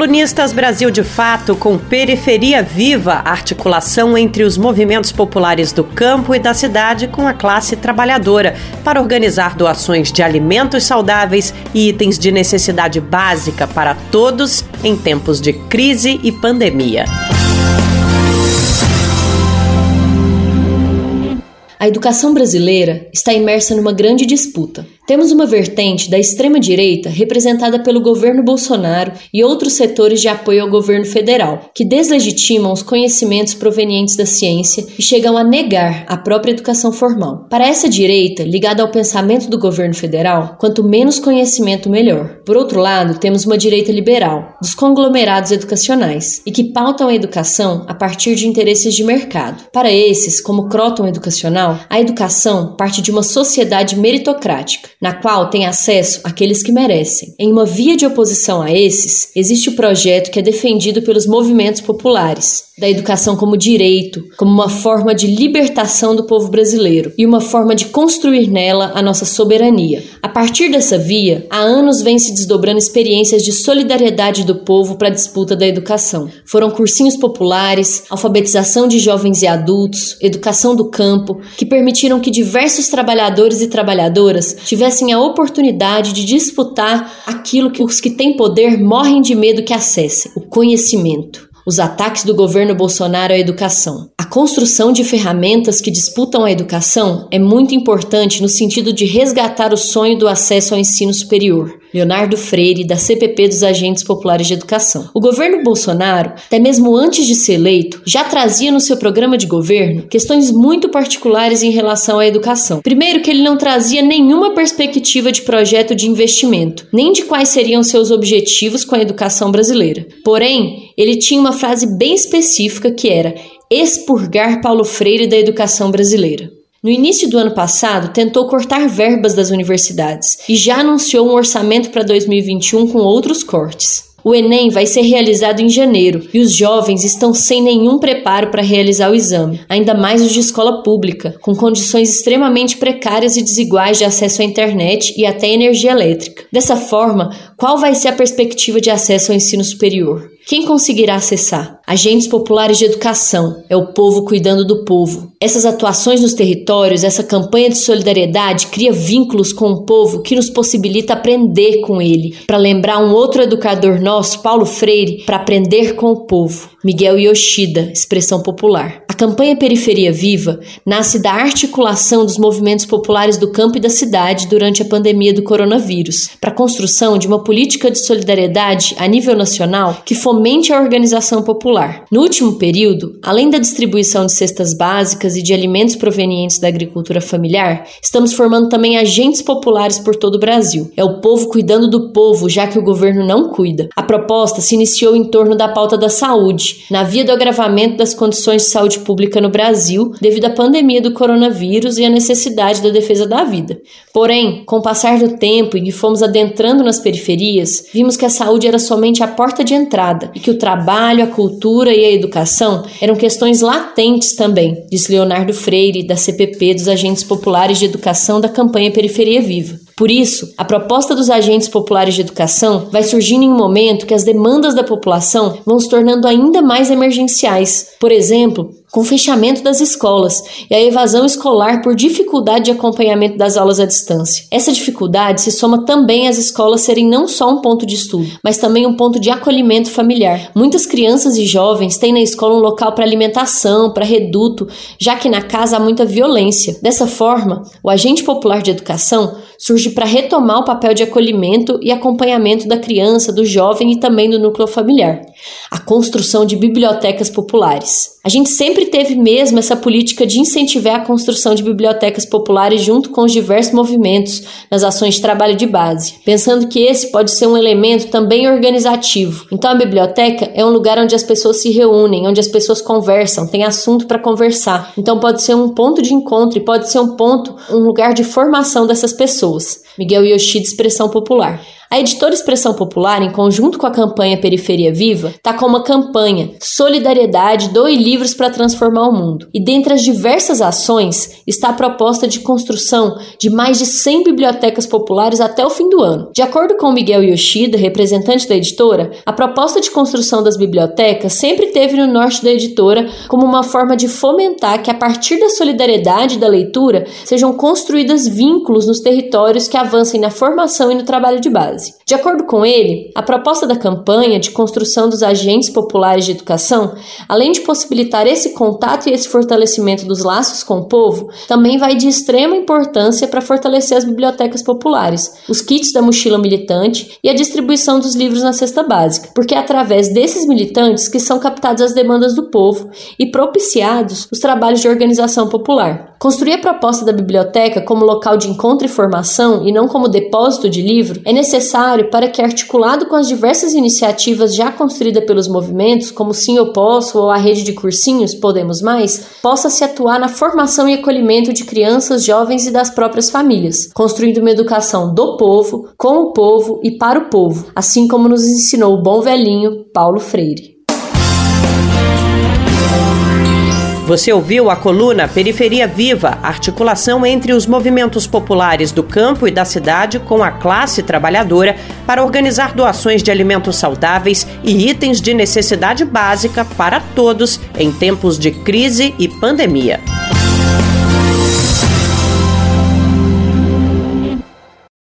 Colunistas Brasil de Fato com Periferia Viva, articulação entre os movimentos populares do campo e da cidade com a classe trabalhadora, para organizar doações de alimentos saudáveis e itens de necessidade básica para todos em tempos de crise e pandemia. A educação brasileira está imersa numa grande disputa. Temos uma vertente da extrema-direita representada pelo governo Bolsonaro e outros setores de apoio ao governo federal, que deslegitimam os conhecimentos provenientes da ciência e chegam a negar a própria educação formal. Para essa direita, ligada ao pensamento do governo federal, quanto menos conhecimento, melhor. Por outro lado, temos uma direita liberal, dos conglomerados educacionais, e que pautam a educação a partir de interesses de mercado. Para esses, como Croton Educacional, a educação parte de uma sociedade meritocrática na qual tem acesso aqueles que merecem. Em uma via de oposição a esses, existe o projeto que é defendido pelos movimentos populares, da educação como direito, como uma forma de libertação do povo brasileiro e uma forma de construir nela a nossa soberania. A partir dessa via, há anos vem se desdobrando experiências de solidariedade do povo para a disputa da educação. Foram cursinhos populares, alfabetização de jovens e adultos, educação do campo, que permitiram que diversos trabalhadores e trabalhadoras tivessem a oportunidade de disputar aquilo que os que têm poder morrem de medo que acessem: o conhecimento. Os ataques do governo Bolsonaro à educação. A construção de ferramentas que disputam a educação é muito importante no sentido de resgatar o sonho do acesso ao ensino superior. Leonardo Freire, da CPP dos Agentes Populares de Educação. O governo Bolsonaro, até mesmo antes de ser eleito, já trazia no seu programa de governo questões muito particulares em relação à educação. Primeiro, que ele não trazia nenhuma perspectiva de projeto de investimento, nem de quais seriam seus objetivos com a educação brasileira. Porém, ele tinha uma frase bem específica que era expurgar Paulo Freire da educação brasileira. No início do ano passado, tentou cortar verbas das universidades e já anunciou um orçamento para 2021 com outros cortes. O Enem vai ser realizado em janeiro e os jovens estão sem nenhum preparo para realizar o exame, ainda mais os de escola pública, com condições extremamente precárias e desiguais de acesso à internet e até energia elétrica. Dessa forma, qual vai ser a perspectiva de acesso ao ensino superior? Quem conseguirá acessar? Agentes populares de educação, é o povo cuidando do povo. Essas atuações nos territórios, essa campanha de solidariedade cria vínculos com o povo que nos possibilita aprender com ele. Para lembrar um outro educador nosso, Paulo Freire, para aprender com o povo. Miguel Yoshida, expressão popular. A campanha Periferia Viva nasce da articulação dos movimentos populares do campo e da cidade durante a pandemia do coronavírus, para a construção de uma política de solidariedade a nível nacional que fomente a organização popular. No último período, além da distribuição de cestas básicas e de alimentos provenientes da agricultura familiar, estamos formando também agentes populares por todo o Brasil. É o povo cuidando do povo, já que o governo não cuida. A proposta se iniciou em torno da pauta da saúde na via do agravamento das condições de saúde pública no Brasil devido à pandemia do coronavírus e à necessidade da defesa da vida. Porém, com o passar do tempo e que fomos adentrando nas periferias, vimos que a saúde era somente a porta de entrada e que o trabalho, a cultura e a educação eram questões latentes também, disse Leonardo Freire, da CPP dos Agentes Populares de Educação da campanha Periferia Viva. Por isso, a proposta dos agentes populares de educação vai surgindo em um momento que as demandas da população vão se tornando ainda mais emergenciais. Por exemplo, com o fechamento das escolas e a evasão escolar por dificuldade de acompanhamento das aulas à distância. Essa dificuldade se soma também às escolas serem não só um ponto de estudo, mas também um ponto de acolhimento familiar. Muitas crianças e jovens têm na escola um local para alimentação, para reduto, já que na casa há muita violência. Dessa forma, o agente popular de educação surge para retomar o papel de acolhimento e acompanhamento da criança, do jovem e também do núcleo familiar. A construção de bibliotecas populares. A gente sempre teve mesmo essa política de incentivar a construção de bibliotecas populares junto com os diversos movimentos nas ações de trabalho de base, pensando que esse pode ser um elemento também organizativo. Então a biblioteca é um lugar onde as pessoas se reúnem, onde as pessoas conversam, tem assunto para conversar. Então pode ser um ponto de encontro e pode ser um ponto, um lugar de formação dessas pessoas. Miguel Yoshida, expressão popular. A editora Expressão Popular, em conjunto com a campanha Periferia Viva, está com uma campanha Solidariedade, doe livros para transformar o mundo. E dentre as diversas ações está a proposta de construção de mais de 100 bibliotecas populares até o fim do ano. De acordo com Miguel Yoshida, representante da editora, a proposta de construção das bibliotecas sempre teve no norte da editora como uma forma de fomentar que a partir da solidariedade da leitura sejam construídas vínculos nos territórios que avancem na formação e no trabalho de base base. De acordo com ele, a proposta da campanha de construção dos agentes populares de educação, além de possibilitar esse contato e esse fortalecimento dos laços com o povo, também vai de extrema importância para fortalecer as bibliotecas populares, os kits da mochila militante e a distribuição dos livros na cesta básica, porque é através desses militantes que são captadas as demandas do povo e propiciados os trabalhos de organização popular. Construir a proposta da biblioteca como local de encontro e formação e não como depósito de livro é necessário para que, articulado com as diversas iniciativas já construídas pelos movimentos, como Sim Eu Posso ou a rede de cursinhos Podemos Mais, possa se atuar na formação e acolhimento de crianças, jovens e das próprias famílias, construindo uma educação do povo, com o povo e para o povo, assim como nos ensinou o bom velhinho Paulo Freire. Você ouviu a coluna Periferia Viva, articulação entre os movimentos populares do campo e da cidade com a classe trabalhadora para organizar doações de alimentos saudáveis e itens de necessidade básica para todos em tempos de crise e pandemia.